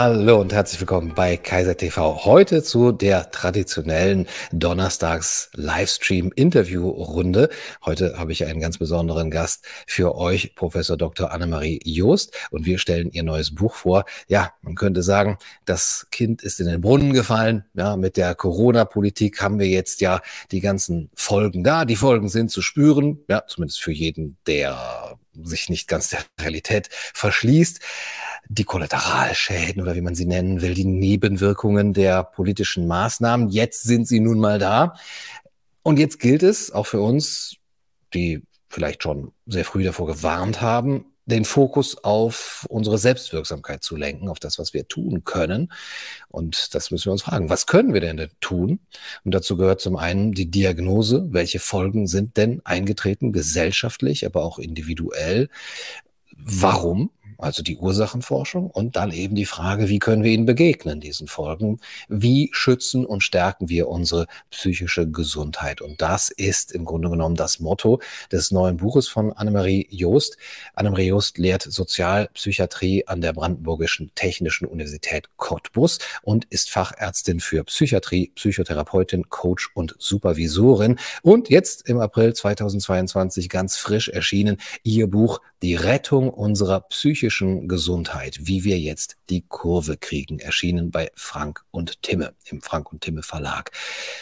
Hallo und herzlich willkommen bei Kaiser TV. Heute zu der traditionellen Donnerstags Livestream Interview Runde. Heute habe ich einen ganz besonderen Gast für euch, Professor Dr. Annemarie Joost, und wir stellen ihr neues Buch vor. Ja, man könnte sagen, das Kind ist in den Brunnen gefallen. Ja, mit der Corona-Politik haben wir jetzt ja die ganzen Folgen da. Die Folgen sind zu spüren. Ja, zumindest für jeden, der sich nicht ganz der Realität verschließt. Die Kollateralschäden oder wie man sie nennen will, die Nebenwirkungen der politischen Maßnahmen. Jetzt sind sie nun mal da. Und jetzt gilt es auch für uns, die vielleicht schon sehr früh davor gewarnt haben, den Fokus auf unsere Selbstwirksamkeit zu lenken, auf das, was wir tun können. Und das müssen wir uns fragen. Was können wir denn tun? Und dazu gehört zum einen die Diagnose. Welche Folgen sind denn eingetreten, gesellschaftlich, aber auch individuell? Warum? Also die Ursachenforschung und dann eben die Frage, wie können wir ihnen begegnen, diesen Folgen? Wie schützen und stärken wir unsere psychische Gesundheit? Und das ist im Grunde genommen das Motto des neuen Buches von Annemarie Joost. Annemarie Joost lehrt Sozialpsychiatrie an der Brandenburgischen Technischen Universität Cottbus und ist Fachärztin für Psychiatrie, Psychotherapeutin, Coach und Supervisorin. Und jetzt im April 2022 ganz frisch erschienen ihr Buch Die Rettung unserer psychischen Gesundheit, wie wir jetzt die Kurve kriegen, erschienen bei Frank und Timme im Frank und Timme Verlag.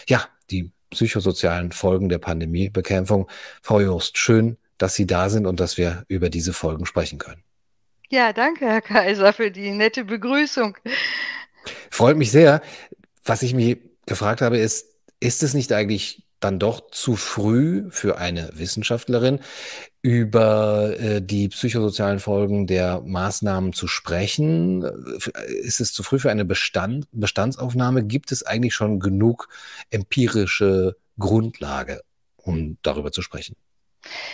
Ja, die psychosozialen Folgen der Pandemiebekämpfung. Frau Jost, schön, dass Sie da sind und dass wir über diese Folgen sprechen können. Ja, danke, Herr Kaiser, für die nette Begrüßung. Freut mich sehr. Was ich mich gefragt habe, ist, ist es nicht eigentlich dann doch zu früh für eine Wissenschaftlerin, über äh, die psychosozialen Folgen der Maßnahmen zu sprechen? Ist es zu früh für eine Bestand, Bestandsaufnahme? Gibt es eigentlich schon genug empirische Grundlage, um darüber zu sprechen?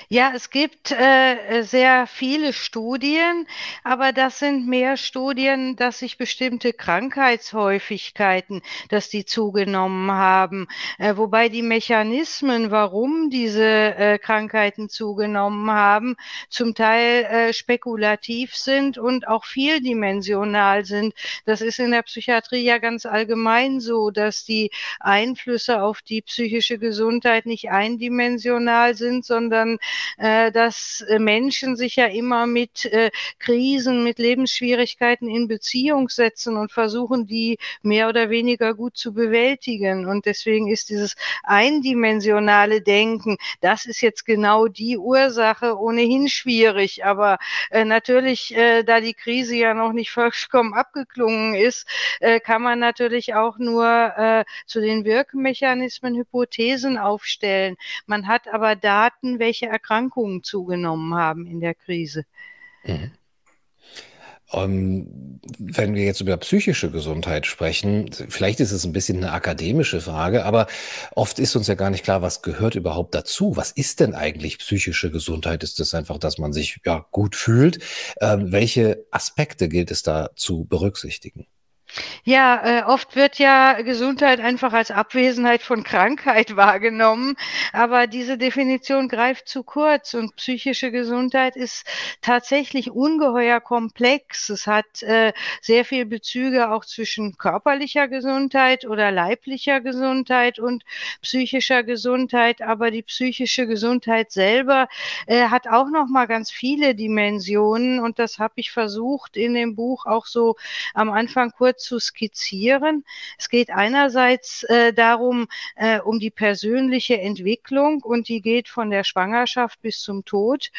Ja, es gibt äh, sehr viele Studien, aber das sind mehr Studien, dass sich bestimmte Krankheitshäufigkeiten, dass die zugenommen haben, äh, wobei die Mechanismen, warum diese äh, Krankheiten zugenommen haben, zum Teil äh, spekulativ sind und auch vieldimensional sind. Das ist in der Psychiatrie ja ganz allgemein so, dass die Einflüsse auf die psychische Gesundheit nicht eindimensional sind, sondern sondern äh, dass äh, Menschen sich ja immer mit äh, Krisen, mit Lebensschwierigkeiten in Beziehung setzen und versuchen, die mehr oder weniger gut zu bewältigen. Und deswegen ist dieses eindimensionale Denken, das ist jetzt genau die Ursache, ohnehin schwierig. Aber äh, natürlich, äh, da die Krise ja noch nicht vollkommen abgeklungen ist, äh, kann man natürlich auch nur äh, zu den Wirkmechanismen Hypothesen aufstellen. Man hat aber Daten, welche welche Erkrankungen zugenommen haben in der Krise. Mhm. Um, ähm, wenn wir jetzt über psychische Gesundheit sprechen, vielleicht ist es ein bisschen eine akademische Frage, aber oft ist uns ja gar nicht klar, was gehört überhaupt dazu? Was ist denn eigentlich psychische Gesundheit? Ist es einfach, dass man sich ja gut fühlt? Ähm, welche Aspekte gilt es da zu berücksichtigen? Ja, äh, oft wird ja Gesundheit einfach als Abwesenheit von Krankheit wahrgenommen, aber diese Definition greift zu kurz und psychische Gesundheit ist tatsächlich ungeheuer komplex. Es hat äh, sehr viel Bezüge auch zwischen körperlicher Gesundheit oder leiblicher Gesundheit und psychischer Gesundheit, aber die psychische Gesundheit selber äh, hat auch noch mal ganz viele Dimensionen und das habe ich versucht in dem Buch auch so am Anfang kurz zu skizzieren. Es geht einerseits äh, darum, äh, um die persönliche Entwicklung und die geht von der Schwangerschaft bis zum Tod.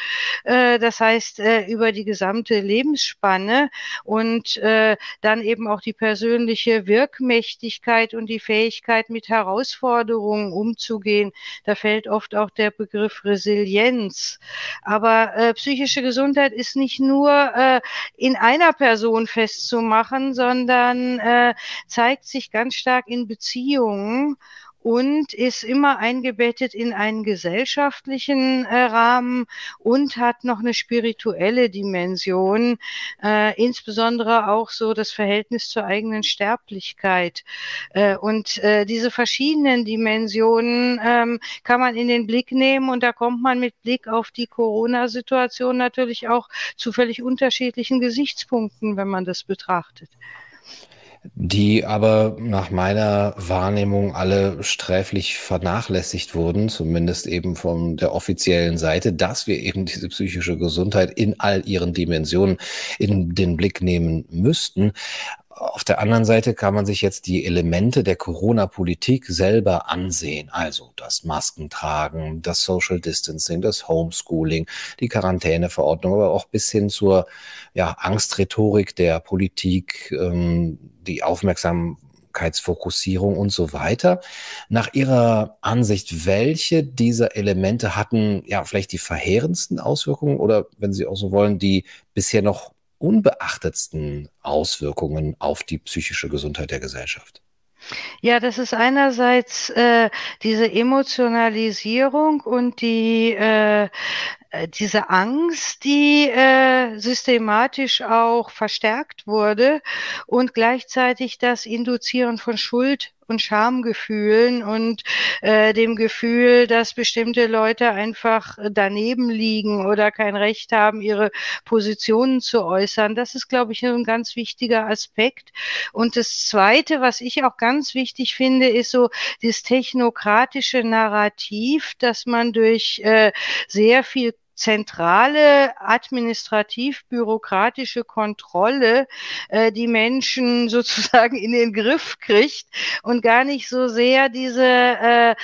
Äh, das heißt, äh, über die gesamte Lebensspanne und äh, dann eben auch die persönliche Wirkmächtigkeit und die Fähigkeit, mit Herausforderungen umzugehen. Da fällt oft auch der Begriff Resilienz. Aber äh, psychische Gesundheit ist nicht nur in einer Person festzumachen, sondern sondern äh, zeigt sich ganz stark in Beziehungen und ist immer eingebettet in einen gesellschaftlichen äh, Rahmen und hat noch eine spirituelle Dimension, äh, insbesondere auch so das Verhältnis zur eigenen Sterblichkeit. Äh, und äh, diese verschiedenen Dimensionen ähm, kann man in den Blick nehmen und da kommt man mit Blick auf die Corona-Situation natürlich auch zu völlig unterschiedlichen Gesichtspunkten, wenn man das betrachtet. Die aber nach meiner Wahrnehmung alle sträflich vernachlässigt wurden, zumindest eben von der offiziellen Seite, dass wir eben diese psychische Gesundheit in all ihren Dimensionen in den Blick nehmen müssten. Auf der anderen Seite kann man sich jetzt die Elemente der Corona-Politik selber ansehen. Also das Maskentragen, das Social Distancing, das Homeschooling, die Quarantäneverordnung, aber auch bis hin zur ja, Angstrhetorik der Politik, ähm, die Aufmerksamkeitsfokussierung und so weiter. Nach Ihrer Ansicht, welche dieser Elemente hatten ja vielleicht die verheerendsten Auswirkungen oder, wenn Sie auch so wollen, die bisher noch unbeachtetsten Auswirkungen auf die psychische Gesundheit der Gesellschaft? Ja, das ist einerseits äh, diese Emotionalisierung und die äh, äh, diese Angst, die äh, systematisch auch verstärkt wurde und gleichzeitig das Induzieren von Schuld und Schamgefühlen und äh, dem Gefühl, dass bestimmte Leute einfach daneben liegen oder kein Recht haben, ihre Positionen zu äußern. Das ist, glaube ich, ein ganz wichtiger Aspekt. Und das Zweite, was ich auch ganz wichtig finde, ist so das technokratische Narrativ, dass man durch äh, sehr viel zentrale administrativ-bürokratische Kontrolle äh, die Menschen sozusagen in den Griff kriegt und gar nicht so sehr diese äh,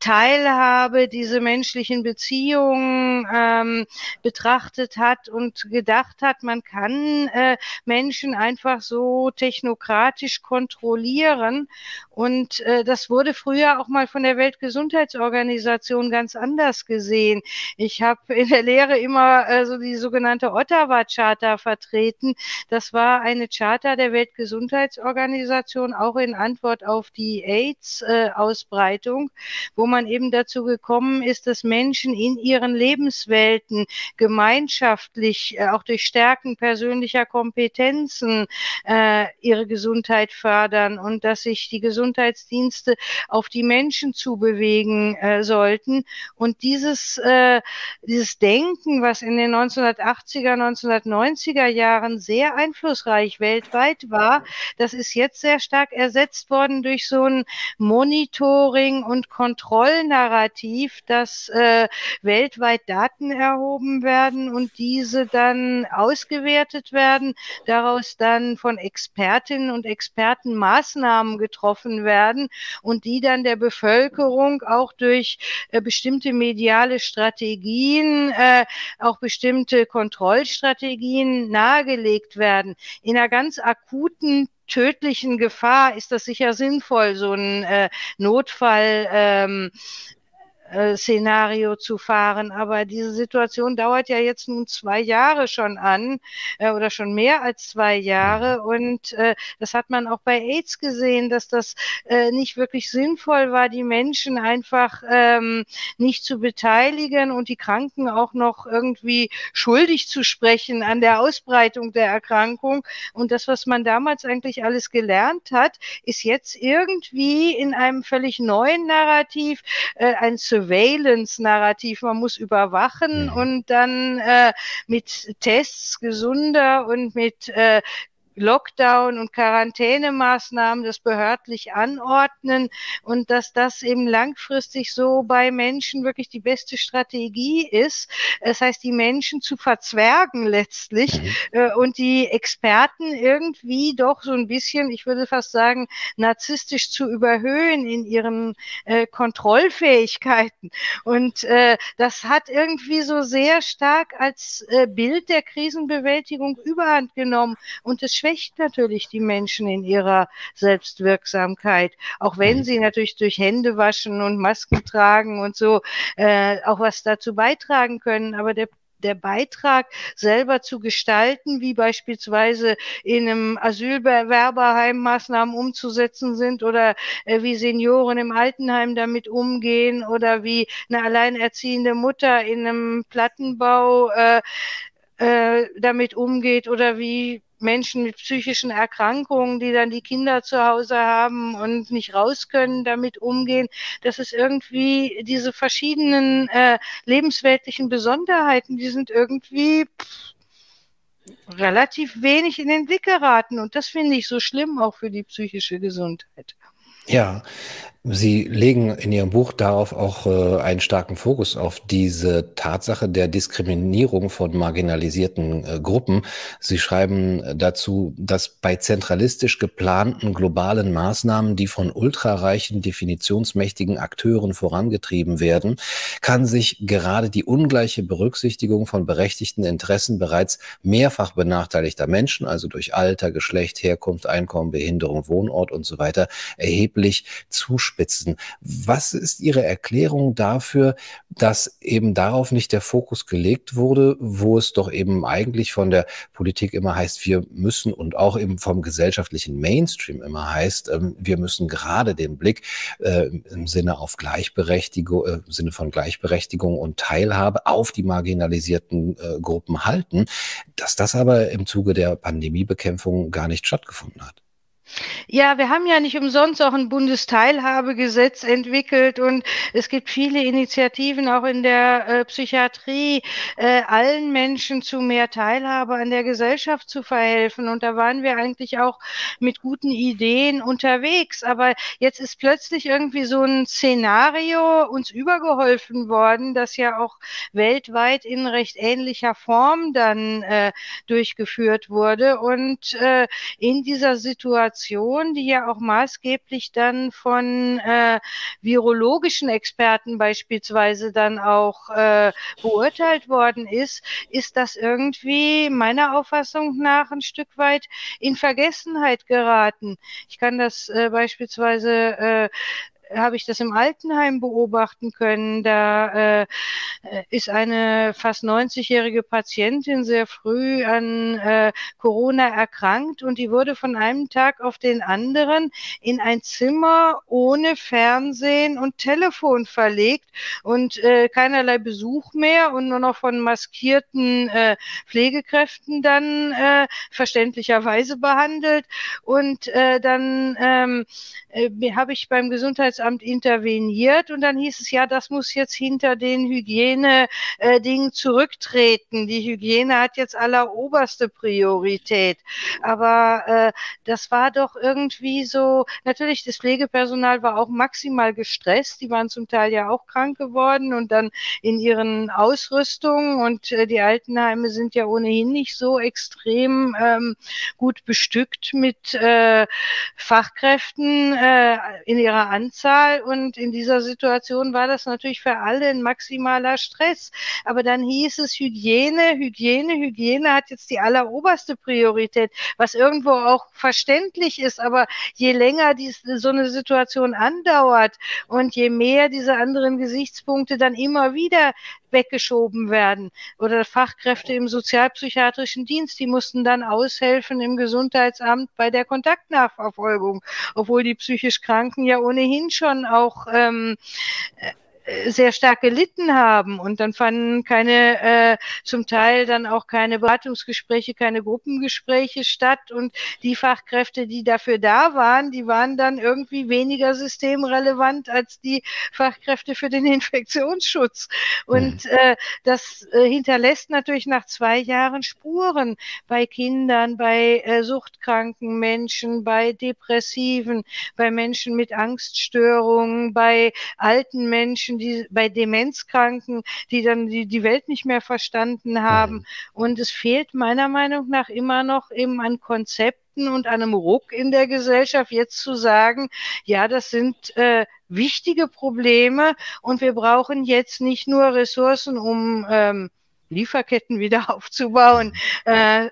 Teilhabe, diese menschlichen Beziehungen ähm, betrachtet hat und gedacht hat, man kann äh, Menschen einfach so technokratisch kontrollieren. Und äh, das wurde früher auch mal von der Weltgesundheitsorganisation ganz anders gesehen. Ich habe in der Lehre immer äh, so die sogenannte Ottawa-Charta vertreten. Das war eine Charta der Weltgesundheitsorganisation, auch in Antwort auf die AIDS-Ausbreitung, wo man eben dazu gekommen ist, dass Menschen in ihren Lebenswelten gemeinschaftlich, äh, auch durch Stärken persönlicher Kompetenzen, äh, ihre Gesundheit fördern und dass sich die Gesundheitsdienste auf die Menschen zubewegen äh, sollten. Und dieses, äh, dieses Denken, was in den 1980er, 1990er Jahren sehr einflussreich weltweit war, das ist jetzt sehr stark ersetzt worden durch so ein Monitoring und Kontrollnarrativ, dass äh, weltweit Daten erhoben werden und diese dann ausgewertet werden, daraus dann von Expertinnen und Experten Maßnahmen getroffen werden und die dann der Bevölkerung auch durch äh, bestimmte mediale Strategien, äh, auch bestimmte Kontrollstrategien nahegelegt werden. In einer ganz akuten tödlichen Gefahr ist das sicher sinnvoll, so ein äh, Notfall ähm, äh, Szenario zu fahren. Aber diese Situation dauert ja jetzt nun zwei Jahre schon an äh, oder schon mehr als zwei Jahre. Und äh, das hat man auch bei AIDS gesehen, dass das äh, nicht wirklich sinnvoll war, die Menschen einfach ähm, nicht zu beteiligen und die Kranken auch noch irgendwie schuldig zu sprechen an der Ausbreitung der Erkrankung. Und das, was man damals eigentlich alles gelernt hat, ist jetzt irgendwie in einem völlig neuen Narrativ äh, ein Surveillance-Narrativ. Man muss überwachen mhm. und dann äh, mit Tests gesunder und mit äh, Lockdown und Quarantänemaßnahmen das behördlich anordnen und dass das eben langfristig so bei Menschen wirklich die beste Strategie ist. Das heißt, die Menschen zu verzwergen letztlich mhm. äh, und die Experten irgendwie doch so ein bisschen, ich würde fast sagen, narzisstisch zu überhöhen in ihren äh, Kontrollfähigkeiten. Und äh, das hat irgendwie so sehr stark als äh, Bild der Krisenbewältigung überhand genommen und es schwächt natürlich die Menschen in ihrer Selbstwirksamkeit, auch wenn mhm. sie natürlich durch Hände waschen und Masken tragen und so äh, auch was dazu beitragen können. Aber der der Beitrag selber zu gestalten, wie beispielsweise in einem Asylbewerberheim Maßnahmen umzusetzen sind oder äh, wie Senioren im Altenheim damit umgehen oder wie eine alleinerziehende Mutter in einem Plattenbau äh, äh, damit umgeht oder wie Menschen mit psychischen Erkrankungen, die dann die Kinder zu Hause haben und nicht raus können, damit umgehen. Das ist irgendwie diese verschiedenen äh, lebensweltlichen Besonderheiten, die sind irgendwie pff, relativ wenig in den Blick geraten. Und das finde ich so schlimm auch für die psychische Gesundheit. Ja, Sie legen in Ihrem Buch darauf auch äh, einen starken Fokus auf diese Tatsache der Diskriminierung von marginalisierten äh, Gruppen. Sie schreiben dazu, dass bei zentralistisch geplanten globalen Maßnahmen, die von ultrareichen, definitionsmächtigen Akteuren vorangetrieben werden, kann sich gerade die ungleiche Berücksichtigung von berechtigten Interessen bereits mehrfach benachteiligter Menschen, also durch Alter, Geschlecht, Herkunft, Einkommen, Behinderung, Wohnort und so weiter, erheblich zuspitzen zuspitzen. Was ist Ihre Erklärung dafür, dass eben darauf nicht der Fokus gelegt wurde, wo es doch eben eigentlich von der Politik immer heißt, wir müssen und auch eben vom gesellschaftlichen Mainstream immer heißt, ähm, wir müssen gerade den Blick äh, im Sinne auf Gleichberechtigung, äh, im Sinne von Gleichberechtigung und Teilhabe auf die marginalisierten äh, Gruppen halten, dass das aber im Zuge der Pandemiebekämpfung gar nicht stattgefunden hat. Ja, wir haben ja nicht umsonst auch ein Bundesteilhabegesetz entwickelt und es gibt viele Initiativen auch in der äh, Psychiatrie, äh, allen Menschen zu mehr Teilhabe an der Gesellschaft zu verhelfen. Und da waren wir eigentlich auch mit guten Ideen unterwegs. Aber jetzt ist plötzlich irgendwie so ein Szenario uns übergeholfen worden, das ja auch weltweit in recht ähnlicher Form dann äh, durchgeführt wurde. Und äh, in dieser Situation Situation, die ja auch maßgeblich dann von äh, virologischen Experten beispielsweise dann auch äh, beurteilt worden ist, ist das irgendwie meiner Auffassung nach ein Stück weit in Vergessenheit geraten. Ich kann das äh, beispielsweise äh, habe ich das im Altenheim beobachten können. Da äh, ist eine fast 90-jährige Patientin sehr früh an äh, Corona erkrankt und die wurde von einem Tag auf den anderen in ein Zimmer ohne Fernsehen und Telefon verlegt und äh, keinerlei Besuch mehr und nur noch von maskierten äh, Pflegekräften dann äh, verständlicherweise behandelt. Und äh, dann ähm, äh, habe ich beim Gesundheits Gesundheitsamt interveniert und dann hieß es ja, das muss jetzt hinter den Hygienedingen äh, zurücktreten. Die Hygiene hat jetzt alleroberste Priorität. Aber äh, das war doch irgendwie so, natürlich, das Pflegepersonal war auch maximal gestresst. Die waren zum Teil ja auch krank geworden und dann in ihren Ausrüstungen und äh, die Altenheime sind ja ohnehin nicht so extrem ähm, gut bestückt mit äh, Fachkräften äh, in ihrer Anzahl Zahl und in dieser Situation war das natürlich für alle ein maximaler Stress. Aber dann hieß es Hygiene, Hygiene, Hygiene hat jetzt die alleroberste Priorität, was irgendwo auch verständlich ist. Aber je länger dies, so eine Situation andauert und je mehr diese anderen Gesichtspunkte dann immer wieder weggeschoben werden. Oder Fachkräfte im sozialpsychiatrischen Dienst, die mussten dann aushelfen im Gesundheitsamt bei der Kontaktnachverfolgung, obwohl die psychisch Kranken ja ohnehin schon auch ähm, sehr stark gelitten haben und dann fanden keine, äh, zum Teil dann auch keine Beratungsgespräche, keine Gruppengespräche statt und die Fachkräfte, die dafür da waren, die waren dann irgendwie weniger systemrelevant als die Fachkräfte für den Infektionsschutz. Und mhm. äh, das äh, hinterlässt natürlich nach zwei Jahren Spuren bei Kindern, bei äh, suchtkranken Menschen, bei Depressiven, bei Menschen mit Angststörungen, bei alten Menschen, die bei Demenzkranken, die dann die, die Welt nicht mehr verstanden haben. Mhm. Und es fehlt meiner Meinung nach immer noch eben an Konzepten und einem Ruck in der Gesellschaft, jetzt zu sagen, ja, das sind äh, wichtige Probleme und wir brauchen jetzt nicht nur Ressourcen, um ähm, Lieferketten wieder aufzubauen, äh,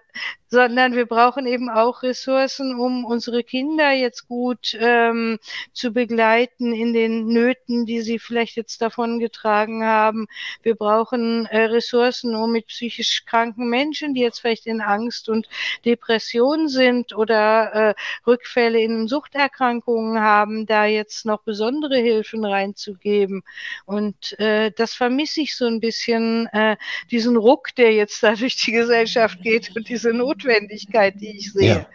sondern wir brauchen eben auch Ressourcen, um unsere Kinder jetzt gut ähm, zu begleiten in den Nöten, die sie vielleicht jetzt davon getragen haben. Wir brauchen äh, Ressourcen, um mit psychisch kranken Menschen, die jetzt vielleicht in Angst und Depression sind oder äh, Rückfälle in Suchterkrankungen haben, da jetzt noch besondere Hilfen reinzugeben. Und äh, das vermisse ich so ein bisschen, äh, diesen Ruck, der jetzt da durch die Gesellschaft geht und diese Not Notwendigkeit, die ich sehe. Ja.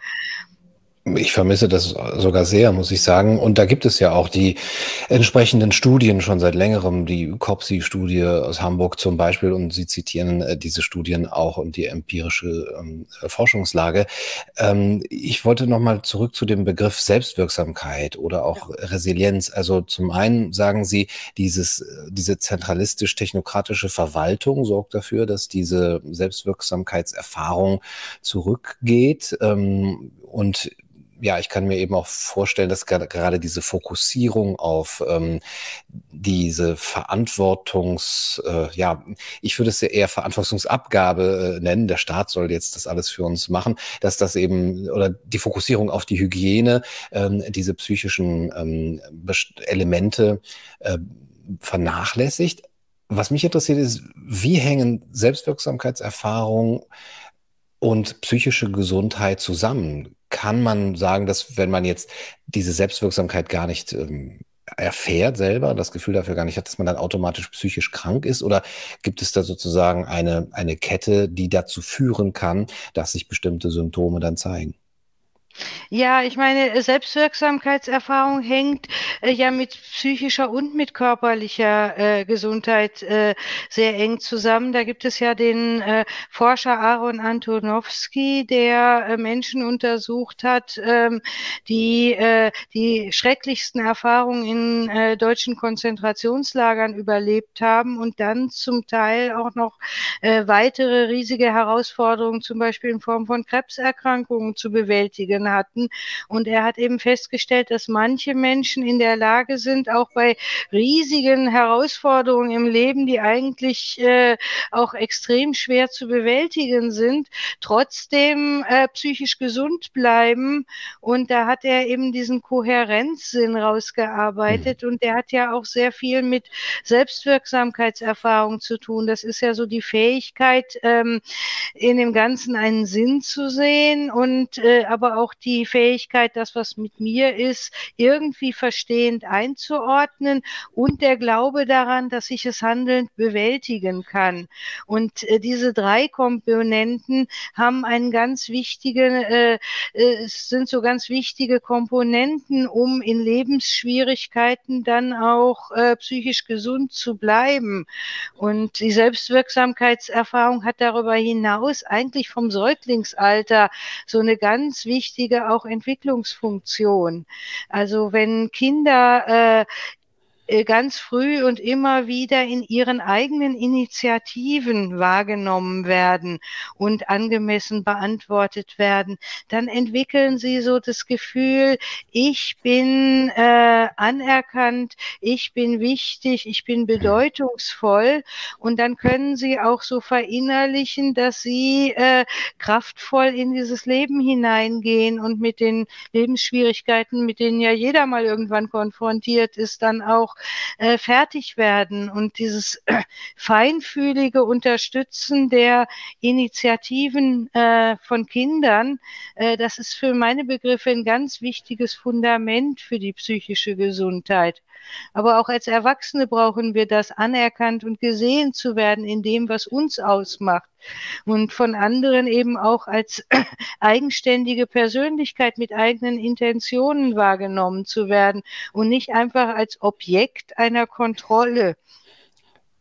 Ich vermisse das sogar sehr, muss ich sagen. Und da gibt es ja auch die entsprechenden Studien schon seit längerem, die COPSI-Studie aus Hamburg zum Beispiel. Und Sie zitieren äh, diese Studien auch und die empirische ähm, Forschungslage. Ähm, ich wollte nochmal zurück zu dem Begriff Selbstwirksamkeit oder auch Resilienz. Also zum einen sagen Sie, dieses, diese zentralistisch-technokratische Verwaltung sorgt dafür, dass diese Selbstwirksamkeitserfahrung zurückgeht. Ähm, und ja, ich kann mir eben auch vorstellen, dass gerade diese Fokussierung auf ähm, diese Verantwortungs, äh, ja, ich würde es ja eher Verantwortungsabgabe äh, nennen, der Staat soll jetzt das alles für uns machen, dass das eben, oder die Fokussierung auf die Hygiene, ähm, diese psychischen ähm, Elemente äh, vernachlässigt. Was mich interessiert ist, wie hängen Selbstwirksamkeitserfahrungen und psychische Gesundheit zusammen? Kann man sagen, dass wenn man jetzt diese Selbstwirksamkeit gar nicht ähm, erfährt selber, das Gefühl dafür gar nicht hat, dass man dann automatisch psychisch krank ist? Oder gibt es da sozusagen eine, eine Kette, die dazu führen kann, dass sich bestimmte Symptome dann zeigen? Ja, ich meine, Selbstwirksamkeitserfahrung hängt äh, ja mit psychischer und mit körperlicher äh, Gesundheit äh, sehr eng zusammen. Da gibt es ja den äh, Forscher Aaron Antonowski, der äh, Menschen untersucht hat, ähm, die äh, die schrecklichsten Erfahrungen in deutschen Konzentrationslagern überlebt haben und dann zum Teil auch noch weitere riesige Herausforderungen, zum Beispiel in Form von Krebserkrankungen zu bewältigen Patienten hatten. Und er hat eben festgestellt, dass manche Menschen in der Lage sind, auch bei riesigen Herausforderungen im Leben, die eigentlich äh, auch extrem schwer zu bewältigen sind, trotzdem äh, psychisch gesund bleiben. Und da hat er eben diesen Kohärenzsinn rausgearbeitet. Mhm. Und der hat ja auch sehr viel mit Selbstwirksamkeitserfahrung zu tun. Das ist ja so die Fähigkeit, ähm, in dem Ganzen einen Sinn zu sehen und äh, aber auch die Fähigkeit, das, was mit mir ist, irgendwie verstehend einzuordnen und der Glaube daran, dass ich es handelnd bewältigen kann. Und äh, diese drei Komponenten haben einen ganz wichtigen, äh, äh, sind so ganz wichtige Komponenten, um in Lebensschwierigkeiten dann auch äh, psychisch gesund zu bleiben. Und die Selbstwirksamkeitserfahrung hat darüber hinaus eigentlich vom Säuglingsalter so eine ganz wichtige wichtige auch Entwicklungsfunktion. Also wenn Kinder äh, ganz früh und immer wieder in ihren eigenen Initiativen wahrgenommen werden und angemessen beantwortet werden, dann entwickeln sie so das Gefühl, ich bin äh, anerkannt, ich bin wichtig, ich bin bedeutungsvoll. Und dann können sie auch so verinnerlichen, dass sie äh, kraftvoll in dieses Leben hineingehen und mit den Lebensschwierigkeiten, mit denen ja jeder mal irgendwann konfrontiert ist, dann auch äh, fertig werden. Und dieses äh, feinfühlige Unterstützen der Initiativen äh, von Kindern, äh, das ist für meine Begriffe ein ganz wichtiges Fundament für die psychische Gesundheit. Aber auch als Erwachsene brauchen wir das, anerkannt und gesehen zu werden in dem, was uns ausmacht und von anderen eben auch als eigenständige Persönlichkeit mit eigenen Intentionen wahrgenommen zu werden und nicht einfach als Objekt einer Kontrolle.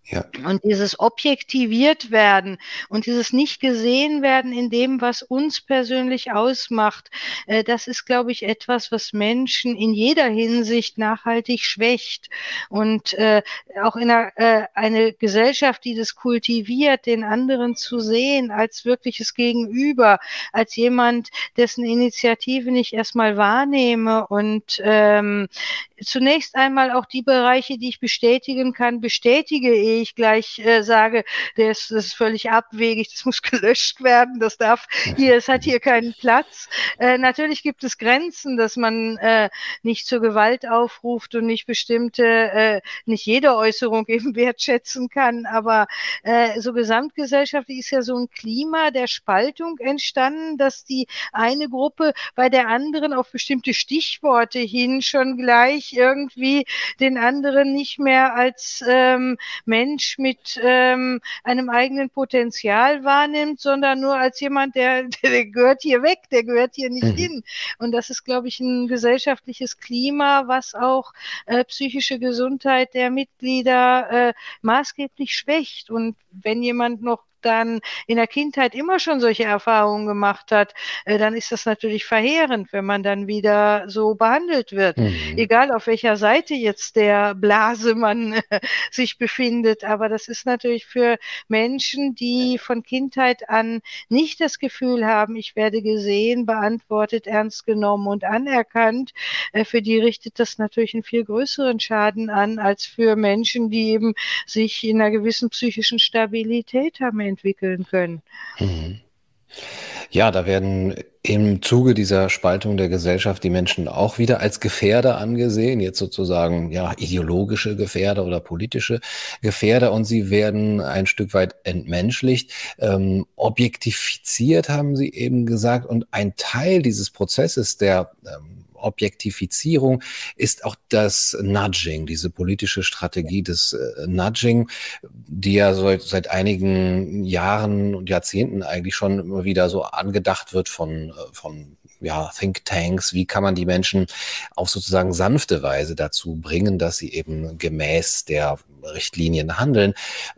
Ja. Und dieses objektiviert werden und dieses nicht gesehen werden in dem, was uns persönlich ausmacht, äh, das ist, glaube ich, etwas, was Menschen in jeder Hinsicht nachhaltig schwächt. Und äh, auch in einer, äh, eine Gesellschaft, die das kultiviert, den anderen zu sehen als wirkliches Gegenüber, als jemand, dessen Initiative nicht erstmal wahrnehme und ähm, zunächst einmal auch die Bereiche, die ich bestätigen kann, bestätige ich gleich äh, sage, das, das ist völlig abwegig, das muss gelöscht werden, das darf hier, es hat hier keinen Platz. Äh, natürlich gibt es Grenzen, dass man äh, nicht zur Gewalt aufruft und nicht bestimmte, äh, nicht jede Äußerung eben wertschätzen kann, aber äh, so gesamtgesellschaftlich ist ja so ein Klima der Spaltung entstanden, dass die eine Gruppe bei der anderen auf bestimmte Stichworte hin schon gleich irgendwie den anderen nicht mehr als ähm, Menschen Mensch mit ähm, einem eigenen Potenzial wahrnimmt, sondern nur als jemand, der, der gehört hier weg, der gehört hier nicht mhm. hin. Und das ist, glaube ich, ein gesellschaftliches Klima, was auch äh, psychische Gesundheit der Mitglieder äh, maßgeblich schwächt. Und wenn jemand noch dann in der Kindheit immer schon solche Erfahrungen gemacht hat, äh, dann ist das natürlich verheerend, wenn man dann wieder so behandelt wird. Mhm. Egal auf welcher Seite jetzt der Blase man äh, sich befindet. Aber das ist natürlich für Menschen, die von Kindheit an nicht das Gefühl haben, ich werde gesehen, beantwortet, ernst genommen und anerkannt, äh, für die richtet das natürlich einen viel größeren Schaden an, als für Menschen, die eben sich in einer gewissen psychischen Stabilität haben entwickeln können. Mhm. Ja, da werden im Zuge dieser Spaltung der Gesellschaft die Menschen auch wieder als Gefährder angesehen, jetzt sozusagen ja ideologische Gefährder oder politische Gefährder und sie werden ein Stück weit entmenschlicht, ähm, objektifiziert, haben Sie eben gesagt, und ein Teil dieses Prozesses der ähm, Objektifizierung ist auch das Nudging, diese politische Strategie des äh, Nudging, die ja so, seit einigen Jahren und Jahrzehnten eigentlich schon immer wieder so angedacht wird von, äh, von ja, Thinktanks, wie kann man die Menschen auf sozusagen sanfte Weise dazu bringen, dass sie eben gemäß der Richtlinien handeln.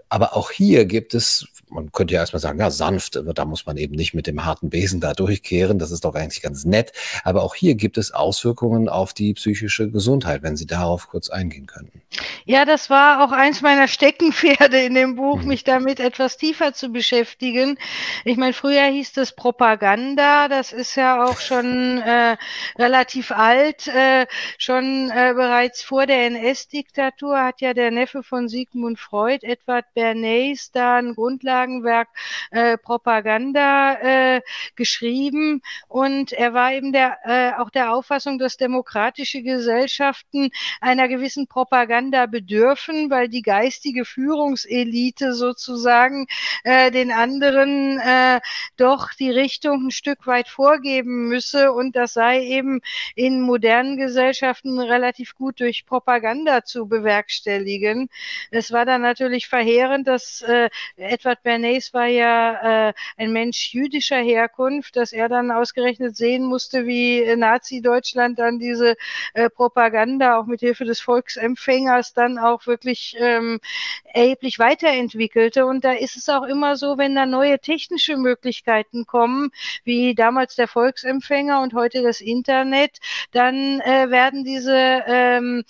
Aber auch hier gibt es man könnte ja erstmal sagen, ja, sanft, da muss man eben nicht mit dem harten Besen da durchkehren. Das ist doch eigentlich ganz nett. Aber auch hier gibt es Auswirkungen auf die psychische Gesundheit, wenn Sie darauf kurz eingehen könnten. Ja, das war auch eins meiner Steckenpferde in dem Buch, mhm. mich damit etwas tiefer zu beschäftigen. Ich meine, früher hieß es Propaganda. Das ist ja auch schon äh, relativ alt. Äh, schon äh, bereits vor der NS-Diktatur hat ja der Neffe von Sigmund Freud, Edward Bernays, da ein Grundlage Grundlagenwerk äh, Propaganda äh, geschrieben und er war eben der, äh, auch der Auffassung, dass demokratische Gesellschaften einer gewissen Propaganda bedürfen, weil die geistige Führungselite sozusagen äh, den anderen äh, doch die Richtung ein Stück weit vorgeben müsse und das sei eben in modernen Gesellschaften relativ gut durch Propaganda zu bewerkstelligen. Es war dann natürlich verheerend, dass äh, Edward Bernays war ja äh, ein Mensch jüdischer Herkunft, dass er dann ausgerechnet sehen musste, wie Nazi-Deutschland dann diese äh, Propaganda auch mit Hilfe des Volksempfängers dann auch wirklich ähm, erheblich weiterentwickelte. Und da ist es auch immer so, wenn da neue technische Möglichkeiten kommen, wie damals der Volksempfänger und heute das Internet, dann äh, werden diese ähm,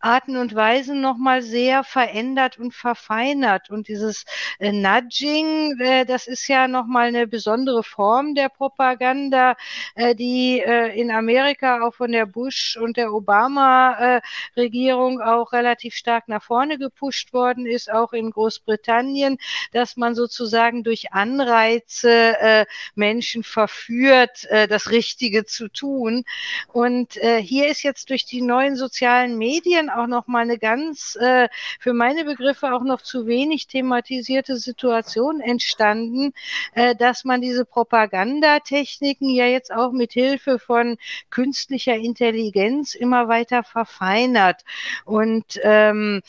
Arten und Weisen nochmal sehr verändert und verfeinert. Und dieses äh, Nudging, äh, das ist ja nochmal eine besondere Form der Propaganda, äh, die äh, in Amerika auch von der Bush und der Obama-Regierung auch relativ stark nach vorne gepusht worden ist, auch in Großbritannien, dass man sozusagen durch Anreize äh, Menschen verführt, äh, das Richtige zu tun. Und äh, hier ist jetzt durch die neuen sozialen Medien auch noch mal eine ganz äh, für meine Begriffe auch noch zu wenig thematisierte Situation entstanden, äh, dass man diese Propagandatechniken ja jetzt auch mit Hilfe von künstlicher Intelligenz immer weiter verfeinert. Und ähm,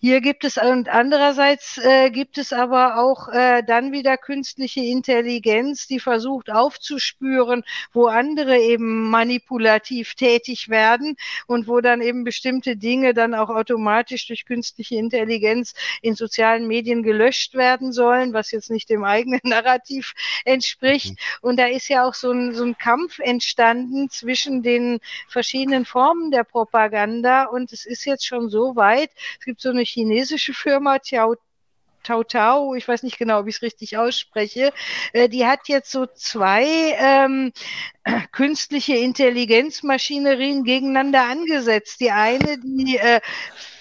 hier gibt es und andererseits äh, gibt es aber auch äh, dann wieder künstliche Intelligenz, die versucht aufzuspüren, wo andere eben manipulativ tätig werden und wo dann eben bestimmte Dinge dann auch automatisch durch künstliche Intelligenz in sozialen Medien gelöscht werden sollen, was jetzt nicht dem eigenen Narrativ entspricht. Mhm. Und da ist ja auch so ein, so ein Kampf entstanden zwischen den verschiedenen Formen der Propaganda und es ist jetzt schon so weit, es gibt so eine chinesische Firma, Tiao Tau Tau, ich weiß nicht genau, wie ich es richtig ausspreche, äh, die hat jetzt so zwei ähm, künstliche Intelligenzmaschinerien gegeneinander angesetzt. Die eine, die äh,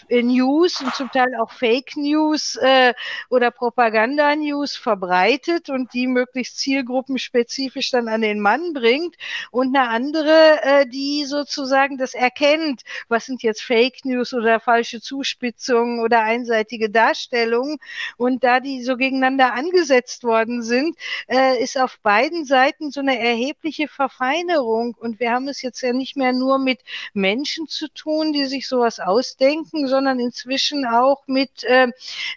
News und zum Teil auch Fake News äh, oder Propaganda-News verbreitet und die möglichst zielgruppenspezifisch dann an den Mann bringt und eine andere, äh, die sozusagen das erkennt, was sind jetzt Fake News oder falsche Zuspitzungen oder einseitige Darstellungen? Und da die so gegeneinander angesetzt worden sind, äh, ist auf beiden Seiten so eine erhebliche Verfeinerung. Und wir haben es jetzt ja nicht mehr nur mit Menschen zu tun, die sich sowas ausdenken, sondern sondern inzwischen auch mit äh,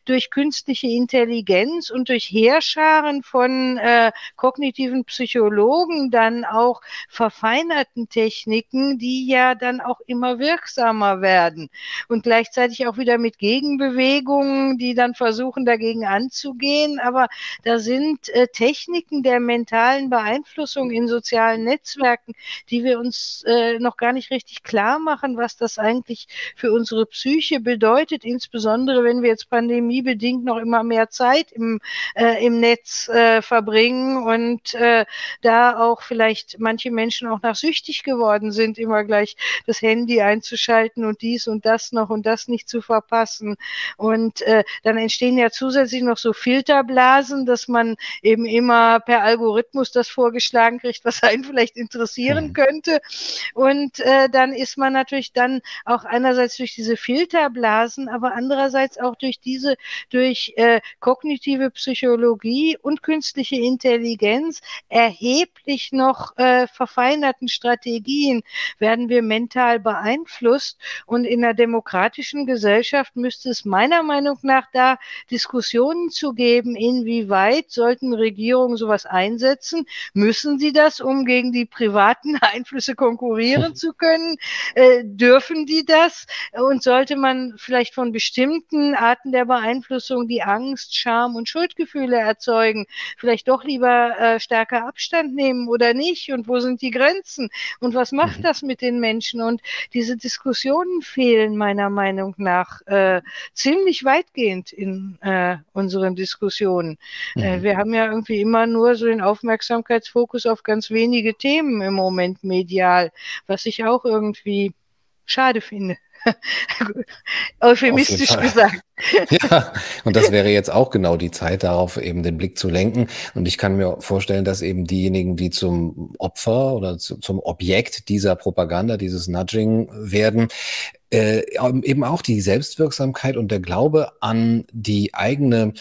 durch künstliche Intelligenz und durch Heerscharen von äh, kognitiven Psychologen dann auch verfeinerten Techniken, die ja dann auch immer wirksamer werden und gleichzeitig auch wieder mit Gegenbewegungen, die dann versuchen dagegen anzugehen. Aber da sind äh, Techniken der mentalen Beeinflussung in sozialen Netzwerken, die wir uns äh, noch gar nicht richtig klar machen, was das eigentlich für unsere Psyche bedeutet, insbesondere wenn wir jetzt pandemiebedingt noch immer mehr Zeit im, äh, im Netz äh, verbringen und äh, da auch vielleicht manche Menschen auch nach süchtig geworden sind, immer gleich das Handy einzuschalten und dies und das noch und das nicht zu verpassen. Und äh, dann entstehen ja zusätzlich noch so Filterblasen, dass man eben immer per Algorithmus das vorgeschlagen kriegt, was einen vielleicht interessieren mhm. könnte. Und äh, dann ist man natürlich dann auch einerseits durch diese Filterblasen, aber andererseits auch durch diese, durch äh, kognitive Psychologie und künstliche Intelligenz erheblich noch äh, verfeinerten Strategien werden wir mental beeinflusst. Und in einer demokratischen Gesellschaft müsste es meiner Meinung nach da Diskussionen zu geben, inwieweit sollten Regierungen sowas einsetzen? Müssen sie das, um gegen die privaten Einflüsse konkurrieren zu können? Äh, dürfen die das? Und sollte man vielleicht von bestimmten Arten der Beeinflussung, die Angst, Scham und Schuldgefühle erzeugen, vielleicht doch lieber äh, stärker Abstand nehmen oder nicht? Und wo sind die Grenzen? Und was macht mhm. das mit den Menschen? Und diese Diskussionen fehlen meiner Meinung nach äh, ziemlich weitgehend in äh, unseren Diskussionen. Äh, mhm. wir haben ja irgendwie immer nur so den Aufmerksamkeitsfokus auf ganz wenige Themen im Moment medial, was ich auch irgendwie schade finde. Euphemistisch gesagt. ja, und das wäre jetzt auch genau die Zeit, darauf eben den Blick zu lenken. Und ich kann mir vorstellen, dass eben diejenigen, die zum Opfer oder zu, zum Objekt dieser Propaganda, dieses Nudging werden, äh, eben auch die Selbstwirksamkeit und der Glaube an die eigene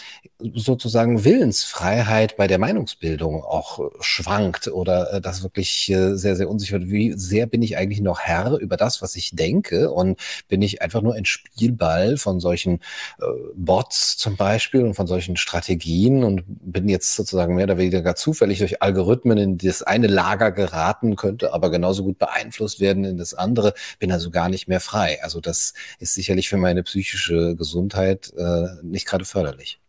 sozusagen Willensfreiheit bei der Meinungsbildung auch schwankt oder äh, das wirklich äh, sehr, sehr unsicher wird. Wie sehr bin ich eigentlich noch Herr über das, was ich denke und bin ich einfach nur ein Spielball von solchen äh, Bots zum Beispiel und von solchen Strategien und bin jetzt sozusagen mehr oder weniger zufällig durch Algorithmen in das eine Lager geraten, könnte aber genauso gut beeinflusst werden in das andere, bin also gar nicht mehr frei. Also das ist sicherlich für meine psychische Gesundheit äh, nicht gerade förderlich.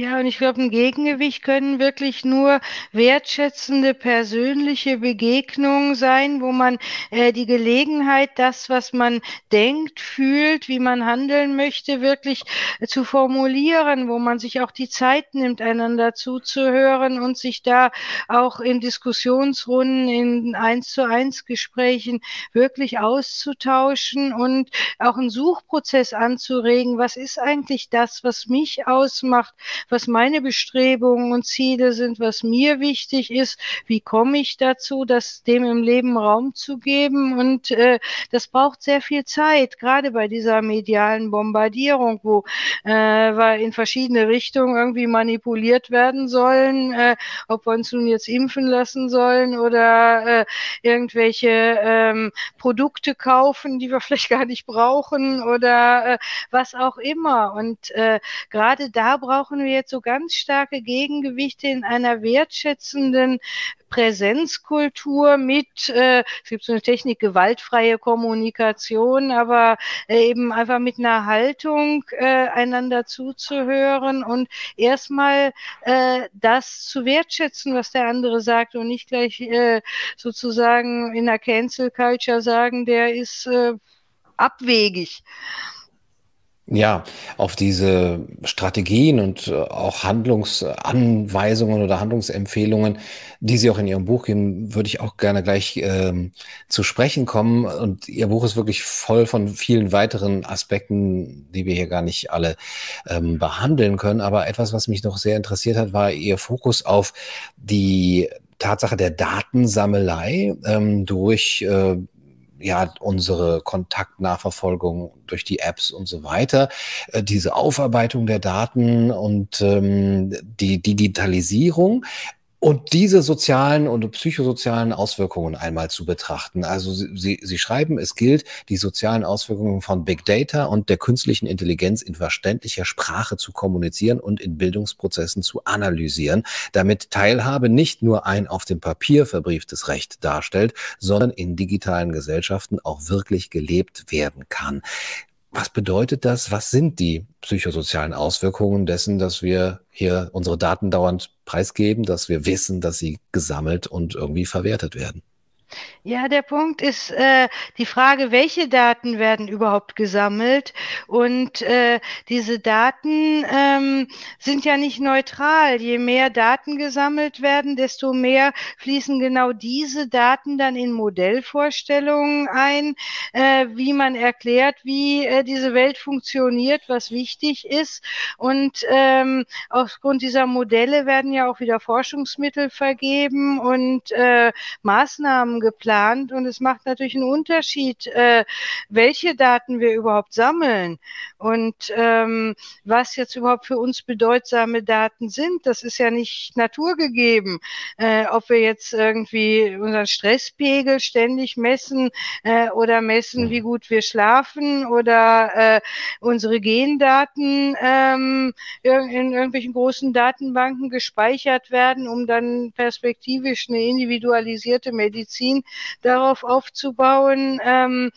Ja, und ich glaube, ein Gegengewicht können wirklich nur wertschätzende persönliche Begegnungen sein, wo man äh, die Gelegenheit, das, was man denkt, fühlt, wie man handeln möchte, wirklich äh, zu formulieren, wo man sich auch die Zeit nimmt, einander zuzuhören und sich da auch in Diskussionsrunden, in eins zu eins Gesprächen wirklich auszutauschen und auch einen Suchprozess anzuregen. Was ist eigentlich das, was mich ausmacht? Was meine Bestrebungen und Ziele sind, was mir wichtig ist, wie komme ich dazu, das dem im Leben Raum zu geben. Und äh, das braucht sehr viel Zeit, gerade bei dieser medialen Bombardierung, wo äh, wir in verschiedene Richtungen irgendwie manipuliert werden sollen, äh, ob wir uns nun jetzt impfen lassen sollen oder äh, irgendwelche ähm, Produkte kaufen, die wir vielleicht gar nicht brauchen oder äh, was auch immer. Und äh, gerade da brauchen wir jetzt so ganz starke Gegengewichte in einer wertschätzenden Präsenzkultur mit, äh, es gibt so eine Technik, gewaltfreie Kommunikation, aber äh, eben einfach mit einer Haltung äh, einander zuzuhören und erstmal äh, das zu wertschätzen, was der andere sagt und nicht gleich äh, sozusagen in der Cancel Culture sagen, der ist äh, abwegig. Ja, auf diese Strategien und äh, auch Handlungsanweisungen oder Handlungsempfehlungen, die Sie auch in Ihrem Buch geben, würde ich auch gerne gleich ähm, zu sprechen kommen. Und Ihr Buch ist wirklich voll von vielen weiteren Aspekten, die wir hier gar nicht alle ähm, behandeln können. Aber etwas, was mich noch sehr interessiert hat, war Ihr Fokus auf die Tatsache der Datensammelei ähm, durch äh, ja unsere Kontaktnachverfolgung durch die Apps und so weiter, äh, diese Aufarbeitung der Daten und ähm, die Digitalisierung und diese sozialen und psychosozialen Auswirkungen einmal zu betrachten. Also Sie, Sie schreiben, es gilt, die sozialen Auswirkungen von Big Data und der künstlichen Intelligenz in verständlicher Sprache zu kommunizieren und in Bildungsprozessen zu analysieren, damit Teilhabe nicht nur ein auf dem Papier verbrieftes Recht darstellt, sondern in digitalen Gesellschaften auch wirklich gelebt werden kann. Was bedeutet das? Was sind die psychosozialen Auswirkungen dessen, dass wir hier unsere Daten dauernd preisgeben, dass wir wissen, dass sie gesammelt und irgendwie verwertet werden? Ja, der Punkt ist äh, die Frage, welche Daten werden überhaupt gesammelt? Und äh, diese Daten ähm, sind ja nicht neutral. Je mehr Daten gesammelt werden, desto mehr fließen genau diese Daten dann in Modellvorstellungen ein, äh, wie man erklärt, wie äh, diese Welt funktioniert, was wichtig ist. Und ähm, aufgrund dieser Modelle werden ja auch wieder Forschungsmittel vergeben und äh, Maßnahmen geplant und es macht natürlich einen Unterschied, äh, welche Daten wir überhaupt sammeln und ähm, was jetzt überhaupt für uns bedeutsame Daten sind. Das ist ja nicht naturgegeben, äh, ob wir jetzt irgendwie unseren Stresspegel ständig messen äh, oder messen, wie gut wir schlafen oder äh, unsere Gendaten ähm, in irgendwelchen großen Datenbanken gespeichert werden, um dann perspektivisch eine individualisierte Medizin Medizin darauf aufzubauen. Ähm,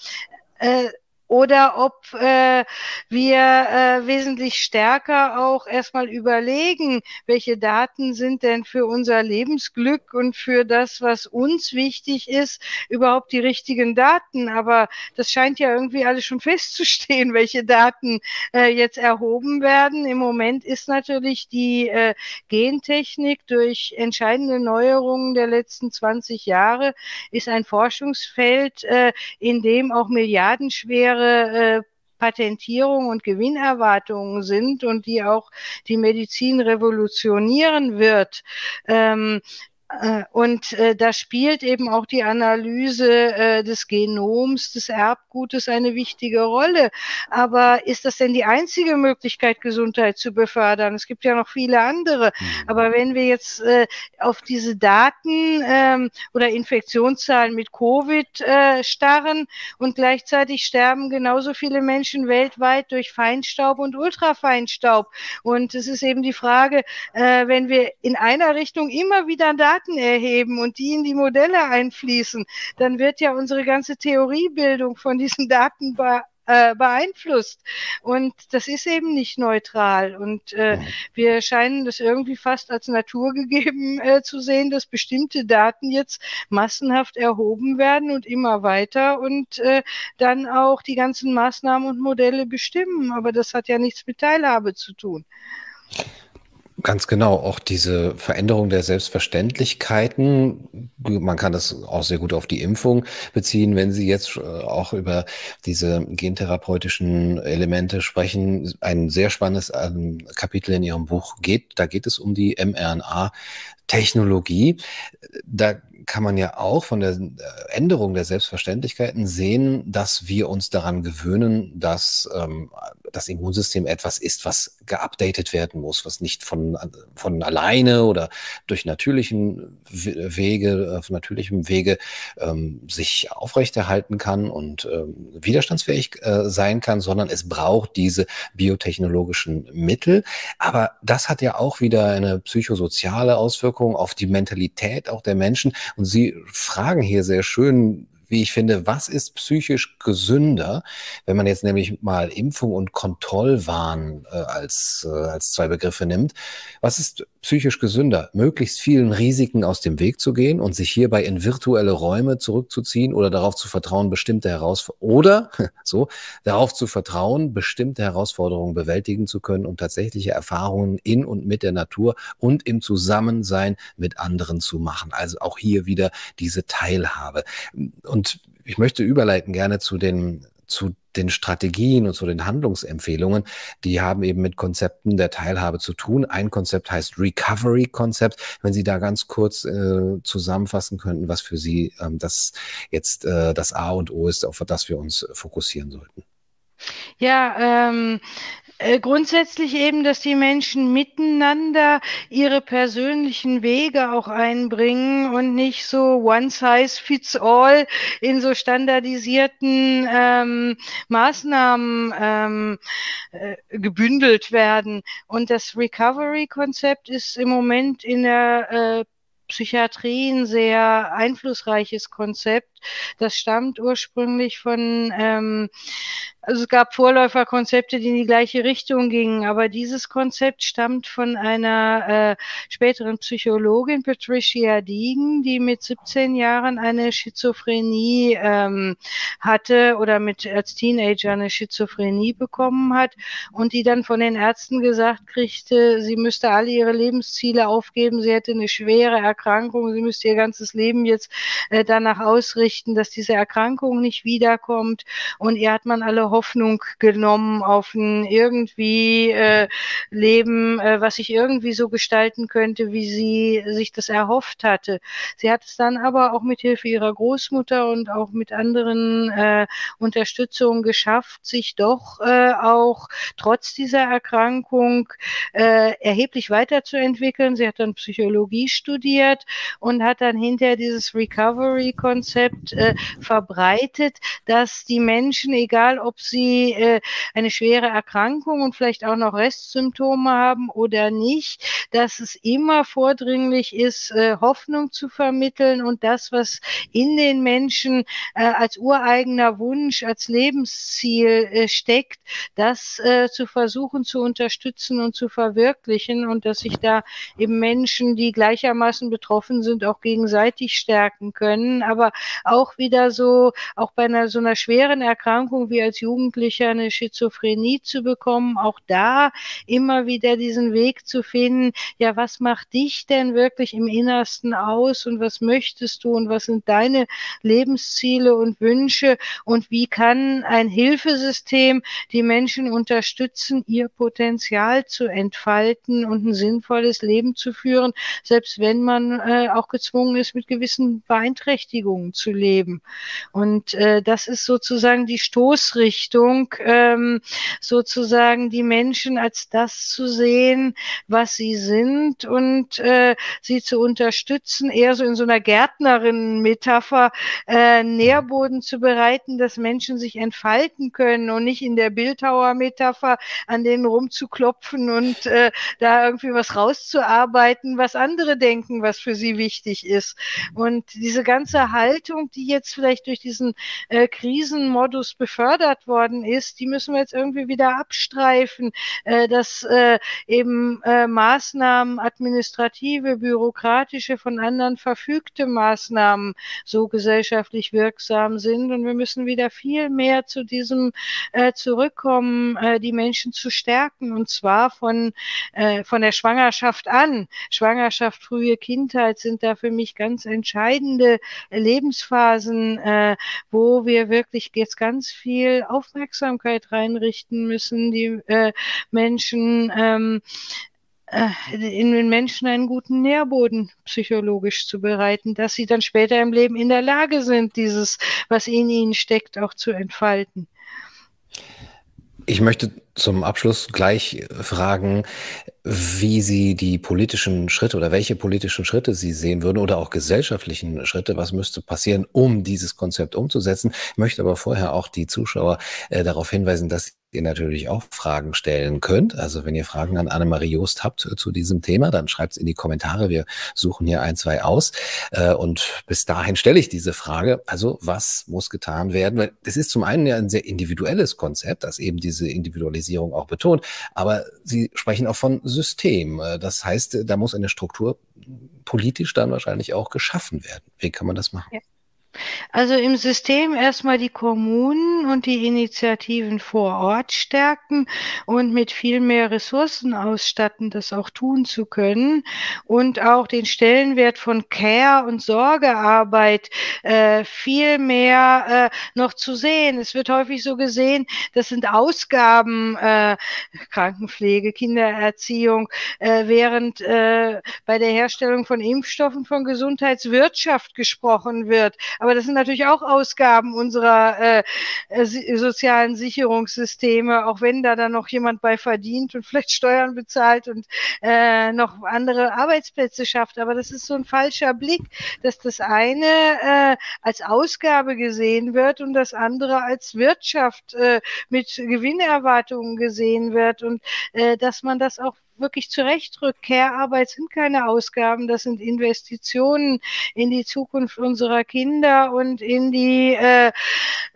äh, oder ob äh, wir äh, wesentlich stärker auch erstmal überlegen, welche Daten sind denn für unser Lebensglück und für das, was uns wichtig ist, überhaupt die richtigen Daten. Aber das scheint ja irgendwie alles schon festzustehen, welche Daten äh, jetzt erhoben werden. Im Moment ist natürlich die äh, Gentechnik durch entscheidende Neuerungen der letzten 20 Jahre ist ein Forschungsfeld, äh, in dem auch milliardenschwere äh, Patentierung und Gewinnerwartungen sind und die auch die Medizin revolutionieren wird. Ähm, äh, und äh, da spielt eben auch die Analyse äh, des Genoms, des Erbgutes eine wichtige Rolle. Aber ist das denn die einzige Möglichkeit, Gesundheit zu befördern? Es gibt ja noch viele andere. Mhm. Aber wenn wir jetzt äh, auf diese Daten ähm, oder Infektionszahlen mit Covid äh, starren und gleichzeitig sterben genauso viele Menschen weltweit durch Feinstaub und Ultrafeinstaub. Und es ist eben die Frage, äh, wenn wir in einer Richtung immer wieder Daten Daten erheben und die in die Modelle einfließen, dann wird ja unsere ganze Theoriebildung von diesen Daten be äh, beeinflusst. Und das ist eben nicht neutral. Und äh, wir scheinen das irgendwie fast als naturgegeben äh, zu sehen, dass bestimmte Daten jetzt massenhaft erhoben werden und immer weiter und äh, dann auch die ganzen Maßnahmen und Modelle bestimmen. Aber das hat ja nichts mit Teilhabe zu tun. Ganz genau, auch diese Veränderung der Selbstverständlichkeiten, man kann das auch sehr gut auf die Impfung beziehen, wenn Sie jetzt äh, auch über diese gentherapeutischen Elemente sprechen. Ein sehr spannendes ähm, Kapitel in Ihrem Buch geht, da geht es um die mRNA-Technologie. Da kann man ja auch von der äh, Änderung der Selbstverständlichkeiten sehen, dass wir uns daran gewöhnen, dass ähm, das Immunsystem etwas ist, was geupdatet werden muss, was nicht von, von alleine oder durch natürlichen Wege, auf natürlichem Wege ähm, sich aufrechterhalten kann und ähm, widerstandsfähig äh, sein kann, sondern es braucht diese biotechnologischen Mittel. Aber das hat ja auch wieder eine psychosoziale Auswirkung auf die Mentalität auch der Menschen. Und Sie fragen hier sehr schön, wie ich finde, was ist psychisch gesünder, wenn man jetzt nämlich mal Impfung und Kontrollwahn äh, als, äh, als zwei Begriffe nimmt. Was ist psychisch gesünder? Möglichst vielen Risiken aus dem Weg zu gehen und sich hierbei in virtuelle Räume zurückzuziehen oder darauf zu vertrauen, bestimmte Herausforderungen oder so darauf zu vertrauen, bestimmte Herausforderungen bewältigen zu können und tatsächliche Erfahrungen in und mit der Natur und im Zusammensein mit anderen zu machen. Also auch hier wieder diese Teilhabe. Und und ich möchte überleiten gerne zu den, zu den Strategien und zu den Handlungsempfehlungen. Die haben eben mit Konzepten der Teilhabe zu tun. Ein Konzept heißt Recovery-Konzept. Wenn Sie da ganz kurz äh, zusammenfassen könnten, was für Sie ähm, das jetzt äh, das A und O ist, auf das wir uns fokussieren sollten. Ja, ähm, Äh, grundsätzlich eben, dass die Menschen miteinander ihre persönlichen Wege auch einbringen und nicht so one size fits all in so standardisierten ähm, Maßnahmen ähm, äh, gebündelt werden. Und das Recovery-Konzept ist im Moment in der äh, Psychiatrie ein sehr einflussreiches Konzept. Das stammt ursprünglich von ähm, also es gab Vorläuferkonzepte, die in die gleiche Richtung gingen, aber dieses Konzept stammt von einer äh, späteren Psychologin, Patricia Deegan, die mit 17 Jahren eine Schizophrenie ähm, hatte oder mit als Teenager eine Schizophrenie bekommen hat und die dann von den Ärzten gesagt kriegte, sie müsste alle ihre Lebensziele aufgeben, sie hätte eine schwere Erkrankung, sie müsste ihr ganzes Leben jetzt äh, danach ausrichten, dass diese Erkrankung nicht wiederkommt. Und ihr hat man alle Hoffnung genommen auf ein irgendwie äh, Leben, äh, was sich irgendwie so gestalten könnte, wie sie sich das erhofft hatte. Sie hat es dann aber auch mit Hilfe ihrer Großmutter und auch mit anderen äh, Unterstützungen geschafft, sich doch äh, auch trotz dieser Erkrankung äh, erheblich weiterzuentwickeln. Sie hat dann Psychologie studiert und hat dann hinterher dieses Recovery-Konzept äh, verbreitet, dass die Menschen, egal ob sie äh, eine schwere Erkrankung und vielleicht auch noch Restsymptome haben oder nicht, dass es immer vordringlich ist, äh, Hoffnung zu vermitteln und das, was in den Menschen äh, als ureigener Wunsch, als Lebensziel äh, steckt, das äh, zu versuchen zu unterstützen und zu verwirklichen und dass sich da eben Menschen, die gleichermaßen betroffen sind, auch gegenseitig stärken können, aber auch wieder so, auch bei einer so einer schweren Erkrankung wie als Jugend Jugendlicher eine Schizophrenie zu bekommen, auch da immer wieder diesen Weg zu finden, ja, was macht dich denn wirklich im Innersten aus und was möchtest du und was sind deine Lebensziele und Wünsche und wie kann ein Hilfesystem die Menschen unterstützen, ihr Potenzial zu entfalten und ein sinnvolles Leben zu führen, selbst wenn man äh, auch gezwungen ist, mit gewissen Beeinträchtigungen zu leben. Und äh, das ist sozusagen die Stoßrichtung Richtung, ähm, sozusagen die Menschen als das zu sehen, was sie sind und äh, sie zu unterstützen, eher so in so einer Gärtnerin-Metapher, äh, Nährboden zu bereiten, dass Menschen sich entfalten können und nicht in der Bildhauer-Metapher an denen rumzuklopfen und äh, da irgendwie was rauszuarbeiten, was andere denken, was für sie wichtig ist. Und diese ganze Haltung, die jetzt vielleicht durch diesen äh, Krisenmodus befördert worden ist, die müssen wir jetzt irgendwie wieder abstreifen, äh, dass äh, eben äh, Maßnahmen, administrative, bürokratische, von anderen verfügte Maßnahmen so gesellschaftlich wirksam sind. Und wir müssen wieder viel mehr zu diesem äh, zurückkommen, äh, die Menschen zu stärken, und zwar von, äh, von der Schwangerschaft an. Schwangerschaft, frühe Kindheit sind da für mich ganz entscheidende Lebensphasen, äh, wo wir wirklich jetzt ganz viel auf Aufmerksamkeit reinrichten müssen, die äh, Menschen ähm, äh, in den Menschen einen guten Nährboden psychologisch zu bereiten, dass sie dann später im Leben in der Lage sind, dieses, was in ihnen steckt, auch zu entfalten. Ich möchte zum Abschluss gleich fragen, wie Sie die politischen Schritte oder welche politischen Schritte Sie sehen würden oder auch gesellschaftlichen Schritte. Was müsste passieren, um dieses Konzept umzusetzen? Ich möchte aber vorher auch die Zuschauer äh, darauf hinweisen, dass ihr natürlich auch Fragen stellen könnt. Also wenn ihr Fragen an Annemarie Joost habt äh, zu diesem Thema, dann schreibt es in die Kommentare. Wir suchen hier ein, zwei aus. Äh, und bis dahin stelle ich diese Frage. Also was muss getan werden? Weil das ist zum einen ja ein sehr individuelles Konzept, das eben diese Individualisierung auch betont. Aber Sie sprechen auch von System. Äh, das heißt, da muss eine Struktur politisch dann wahrscheinlich auch geschaffen werden. Wie kann man das machen? Ja. Also im System erstmal die Kommunen und die Initiativen vor Ort stärken und mit viel mehr Ressourcen ausstatten, das auch tun zu können und auch den Stellenwert von Care und Sorgearbeit äh, viel mehr äh, noch zu sehen. Es wird häufig so gesehen, das sind Ausgaben, äh, Krankenpflege, Kindererziehung, äh, während äh, bei der Herstellung von Impfstoffen von Gesundheitswirtschaft gesprochen wird Aber das sind natürlich auch Ausgaben unserer äh, äh sozialen Sicherungssysteme, auch wenn da dann noch jemand bei verdient und vielleicht Steuern bezahlt und äh, noch andere Arbeitsplätze schafft. Aber das ist so ein falscher Blick, dass das eine äh, als Ausgabe gesehen wird und das andere als Wirtschaft äh, mit Gewinnerwartungen gesehen wird und äh, dass man das auch wirklich zurechtrückt. Care-Arbeit sind keine Ausgaben, das sind Investitionen in die Zukunft unserer Kinder und in die äh,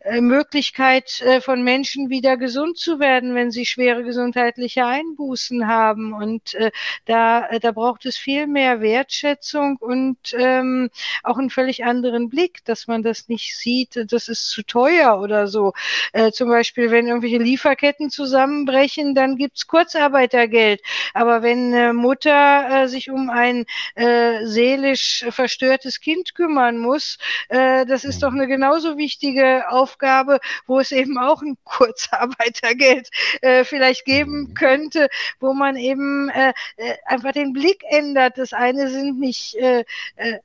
äh, Möglichkeit äh, von Menschen wieder gesund zu werden, wenn sie schwere gesundheitliche Einbußen haben. Und äh, da, äh, da braucht es viel mehr Wertschätzung und ähm, auch einen völlig anderen Blick, dass man das nicht sieht, das ist zu teuer oder so. Äh, zum Beispiel, wenn irgendwelche Lieferketten zusammenbrechen, dann gibt's Kurzarbeitergeld. Aber wenn eine Mutter äh, sich um ein äh, seelisch verstörtes Kind kümmern muss, äh, das ist doch eine genauso wichtige Aufgabe, wo es eben auch ein Kurzarbeitergeld äh, vielleicht geben könnte, wo man eben äh, äh einfach den Blick ändert. Das eine sind nicht äh, äh,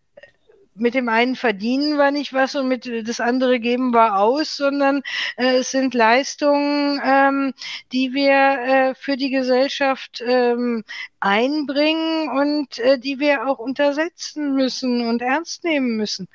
mit dem einen verdienen wir nicht was und mit das andere geben wir aus, sondern äh, es sind Leistungen, ähm, die wir äh, für die Gesellschaft ähm, einbringen und äh, die wir auch untersetzen müssen und ernst nehmen müssen.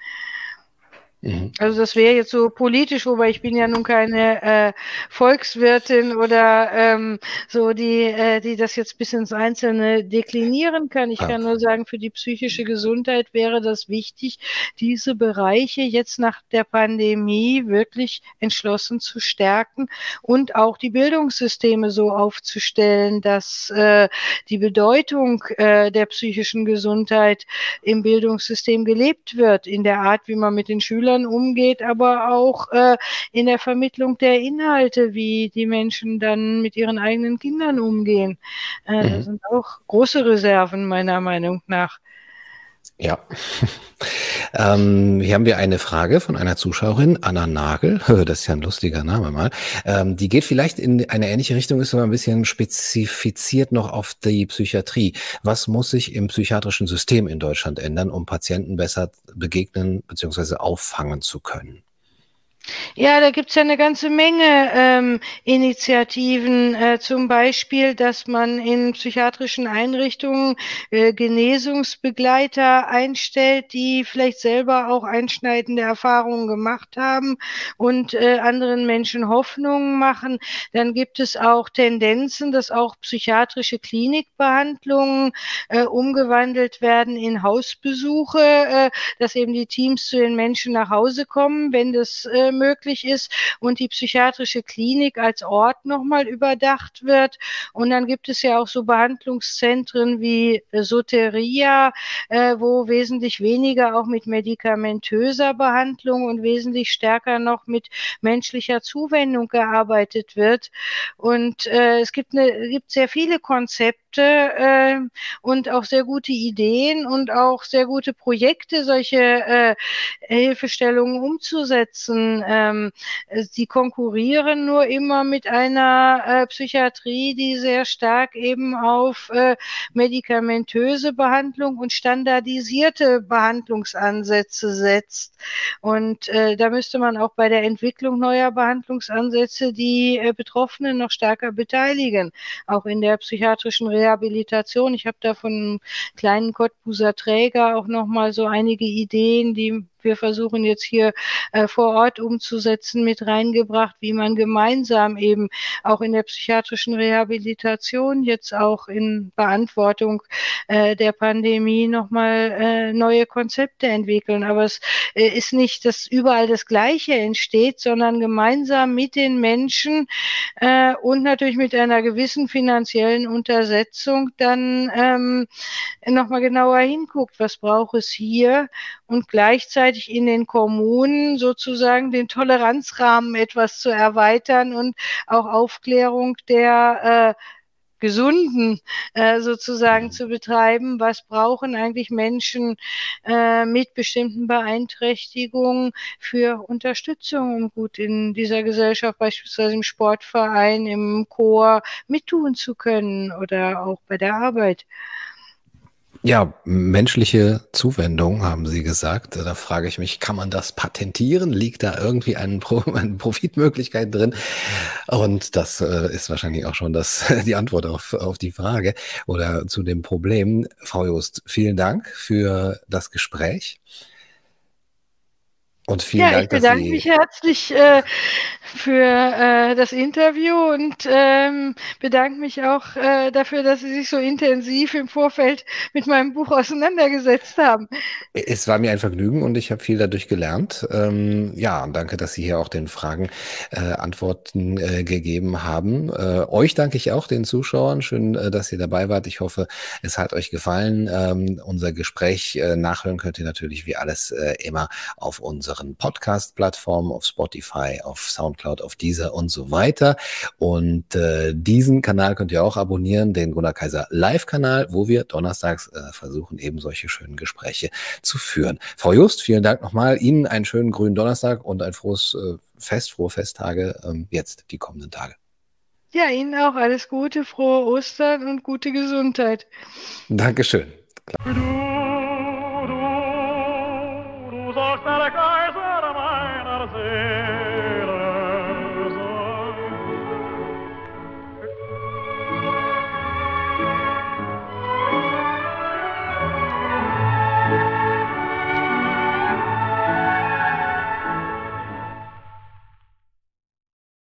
Mhm. Also das wäre jetzt so politisch, wobei ich bin ja nun keine äh, Volkswirtin oder ähm, so, die, äh, die das jetzt bis ins Einzelne deklinieren kann. Ich ah. kann nur sagen, für die psychische Gesundheit wäre das wichtig, diese Bereiche jetzt nach der Pandemie wirklich entschlossen zu stärken und auch die Bildungssysteme so aufzustellen, dass äh, die Bedeutung äh, der psychischen Gesundheit im Bildungssystem gelebt wird, in der Art, wie man mit den Schülern Schülern umgeht, aber auch äh, in der Vermittlung der Inhalte, wie die Menschen dann mit ihren eigenen Kindern umgehen. Äh, mhm. Das sind auch große Reserven meiner Meinung nach. Ja. ähm, hier haben wir eine Frage von einer Zuschauerin, Anna Nagel. Das ist ja ein lustiger Name mal. Ähm, die geht vielleicht in eine ähnliche Richtung, ist aber ein bisschen spezifiziert noch auf die Psychiatrie. Was muss sich im psychiatrischen System in Deutschland ändern, um Patienten besser begegnen bzw. auffangen zu können? Ja, da gibt's ja eine ganze Menge ähm, Initiativen, äh, zum Beispiel, dass man in psychiatrischen Einrichtungen äh, Genesungsbegleiter einstellt, die vielleicht selber auch einschneidende Erfahrungen gemacht haben und äh, anderen Menschen Hoffnungen machen. Dann gibt es auch Tendenzen, dass auch psychiatrische Klinikbehandlungen äh, umgewandelt werden in Hausbesuche, äh, dass eben die Teams zu den Menschen nach Hause kommen, wenn das äh, möglich ist und die psychiatrische Klinik als Ort nochmal überdacht wird. Und dann gibt es ja auch so Behandlungszentren wie Soteria, äh, wo wesentlich weniger auch mit medikamentöser Behandlung und wesentlich stärker noch mit menschlicher Zuwendung gearbeitet wird. Und äh, es gibt, eine, gibt sehr viele Konzepte, äh, und auch sehr gute Ideen und auch sehr gute Projekte, solche äh, Hilfestellungen umzusetzen. Ähm, sie konkurrieren nur immer mit einer äh, Psychiatrie, die sehr stark eben auf äh, medikamentöse Behandlung und standardisierte Behandlungsansätze setzt. Und äh, da müsste man auch bei der Entwicklung neuer Behandlungsansätze die äh, Betroffenen noch stärker beteiligen, auch in der psychiatrischen Rehabilitation. Ich habe da von einem kleinen Cottbuser Träger auch noch mal so einige Ideen, die wir versuchen jetzt hier äh, vor Ort umzusetzen, mit reingebracht, wie man gemeinsam eben auch in der psychiatrischen Rehabilitation jetzt auch in Beantwortung äh, der Pandemie nochmal äh, neue Konzepte entwickeln. Aber es äh, ist nicht, dass überall das Gleiche entsteht, sondern gemeinsam mit den Menschen äh, und natürlich mit einer gewissen finanziellen Untersetzung dann ähm, nochmal genauer hinguckt, was braucht es hier und gleichzeitig in den Kommunen sozusagen den Toleranzrahmen etwas zu erweitern und auch Aufklärung der äh, Gesunden äh, sozusagen zu betreiben. Was brauchen eigentlich Menschen äh, mit bestimmten Beeinträchtigungen für Unterstützung, um gut in dieser Gesellschaft, beispielsweise im Sportverein, im Chor, mittun zu können oder auch bei der Arbeit? Ja, menschliche Zuwendung, haben Sie gesagt. Da frage ich mich, kann man das patentieren? Liegt da irgendwie ein Pro eine Profitmöglichkeit drin? Und das äh, ist wahrscheinlich auch schon das, die Antwort auf, auf die Frage oder zu dem Problem. Frau Just, vielen Dank für das Gespräch. Und vielen ja, Dank, ich bedanke mich herzlich äh, für äh, das Interview und ähm, bedanke mich auch äh, dafür, dass Sie sich so intensiv im Vorfeld mit meinem Buch auseinandergesetzt haben. Es war mir ein Vergnügen und ich habe viel dadurch gelernt. Ähm, ja, danke, dass Sie hier auch den Fragen äh, Antworten äh, gegeben haben. Äh, euch danke ich auch, den Zuschauern. Schön, dass ihr dabei wart. Ich hoffe, es hat euch gefallen. Ähm, unser Gespräch nachhören könnt ihr natürlich wie alles immer auf unserer unseren Podcast-Plattformen, auf Spotify, auf Soundcloud, auf Deezer und so weiter. Und äh, diesen Kanal könnt ihr auch abonnieren, den Gunnar Kaiser Live-Kanal, wo wir donnerstags äh, versuchen, eben solche schönen Gespräche zu führen. Frau Just, vielen Dank nochmal. Ihnen einen schönen grünen Donnerstag und ein frohes äh, Fest, frohe Festtage ähm, jetzt die kommenden Tage. Ja, Ihnen auch alles Gute, frohe Ostern und gute Gesundheit. Dankeschön. Klar.